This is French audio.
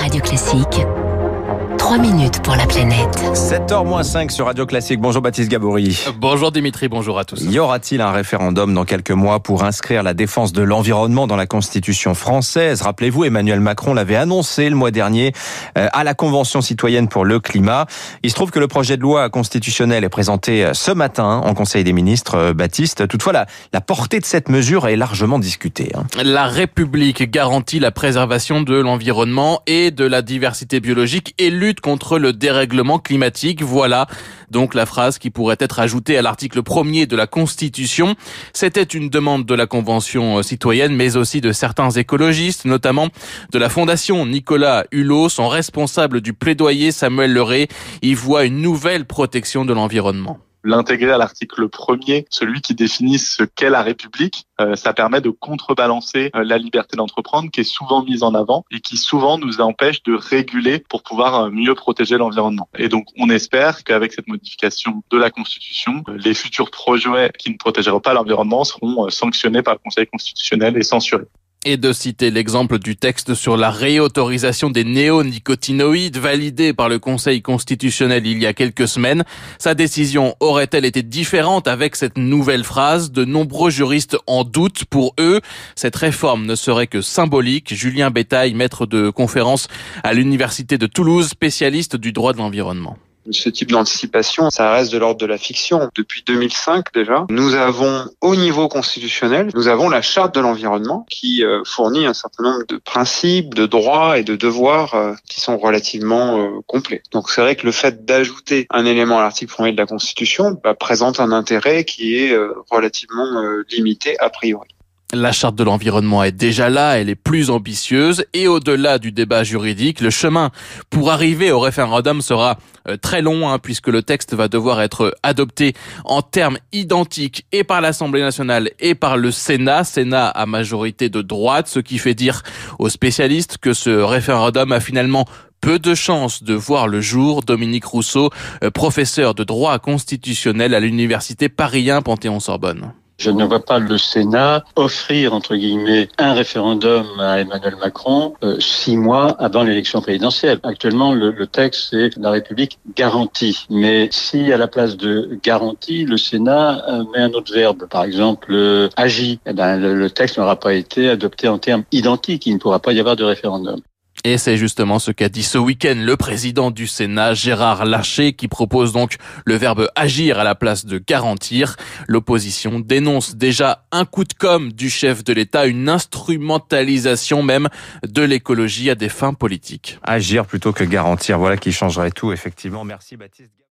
Radio Classique. 3 minutes pour la planète. 7h-5 sur Radio Classique. Bonjour Baptiste Gabory. Bonjour Dimitri, bonjour à tous. Y aura-t-il un référendum dans quelques mois pour inscrire la défense de l'environnement dans la Constitution française? Rappelez-vous, Emmanuel Macron l'avait annoncé le mois dernier euh, à la Convention citoyenne pour le climat. Il se trouve que le projet de loi constitutionnelle est présenté euh, ce matin en Conseil des ministres, euh, Baptiste. Toutefois, la, la portée de cette mesure est largement discutée. hein. La République garantit la préservation de l'environnement et de la diversité biologique et lutte contre le dérèglement climatique. Voilà donc la phrase qui pourrait être ajoutée à l'article premier de la Constitution. C'était une demande de la Convention citoyenne, mais aussi de certains écologistes, notamment de la Fondation Nicolas Hulot, son responsable du plaidoyer Samuel Leray, y voit une nouvelle protection de l'environnement l'intégrer à l'article premier, celui qui définit ce qu'est la République, euh, ça permet de contrebalancer euh, la liberté d'entreprendre qui est souvent mise en avant et qui souvent nous empêche de réguler pour pouvoir euh, mieux protéger l'environnement. Et donc on espère qu'avec cette modification de la Constitution, euh, les futurs projets qui ne protégeront pas l'environnement seront sanctionnés par le Conseil constitutionnel et censurés et de citer l'exemple du texte sur la réautorisation des néonicotinoïdes validé par le Conseil constitutionnel il y a quelques semaines. Sa décision aurait-elle été différente avec cette nouvelle phrase? De nombreux juristes en doutent. Pour eux, cette réforme ne serait que symbolique. Julien Bétail, maître de conférence à l'Université de Toulouse, spécialiste du droit de l'environnement. Ce type d'anticipation, ça reste de l'ordre de la fiction. Depuis 2005 déjà, nous avons au niveau constitutionnel, nous avons la charte de l'environnement qui euh, fournit un certain nombre de principes, de droits et de devoirs euh, qui sont relativement euh, complets. Donc c'est vrai que le fait d'ajouter un élément à l'article 1 de la Constitution bah, présente un intérêt qui est relativement limité a priori. La charte de l'environnement est déjà là, elle est plus ambitieuse et au-delà du débat juridique, le chemin pour arriver au référendum sera euh, très long hein, puisque le texte va devoir être adopté en termes identiques et par l'Assemblée nationale et par le Sénat, Sénat à majorité de droite, ce qui fait dire aux spécialistes que ce référendum a finalement peu de chances de voir le jour. Dominique Rousseau, euh, professeur de droit constitutionnel à l'université Paris 1 Panthéon-Sorbonne. Je ne vois pas le Sénat offrir, entre guillemets, un référendum à Emmanuel Macron euh, six mois avant l'élection présidentielle. Actuellement, le, texte, c'est la République garantie. Mais si à la place de garantie, le Sénat euh, met un autre verbe, par exemple euh, agit, eh ben, le texte n'aura pas été adopté en termes identiques. Il ne pourra pas y avoir de référendum. Et c'est justement ce qu'a dit ce week-end le président du Sénat, Gérard Larcher, qui propose donc le verbe agir à la place de garantir. L'opposition dénonce déjà un coup de com' du chef de l'État, une instrumentalisation même de l'écologie à des fins politiques. Agir plutôt que garantir, voilà qui changerait tout, effectivement. Merci Baptiste.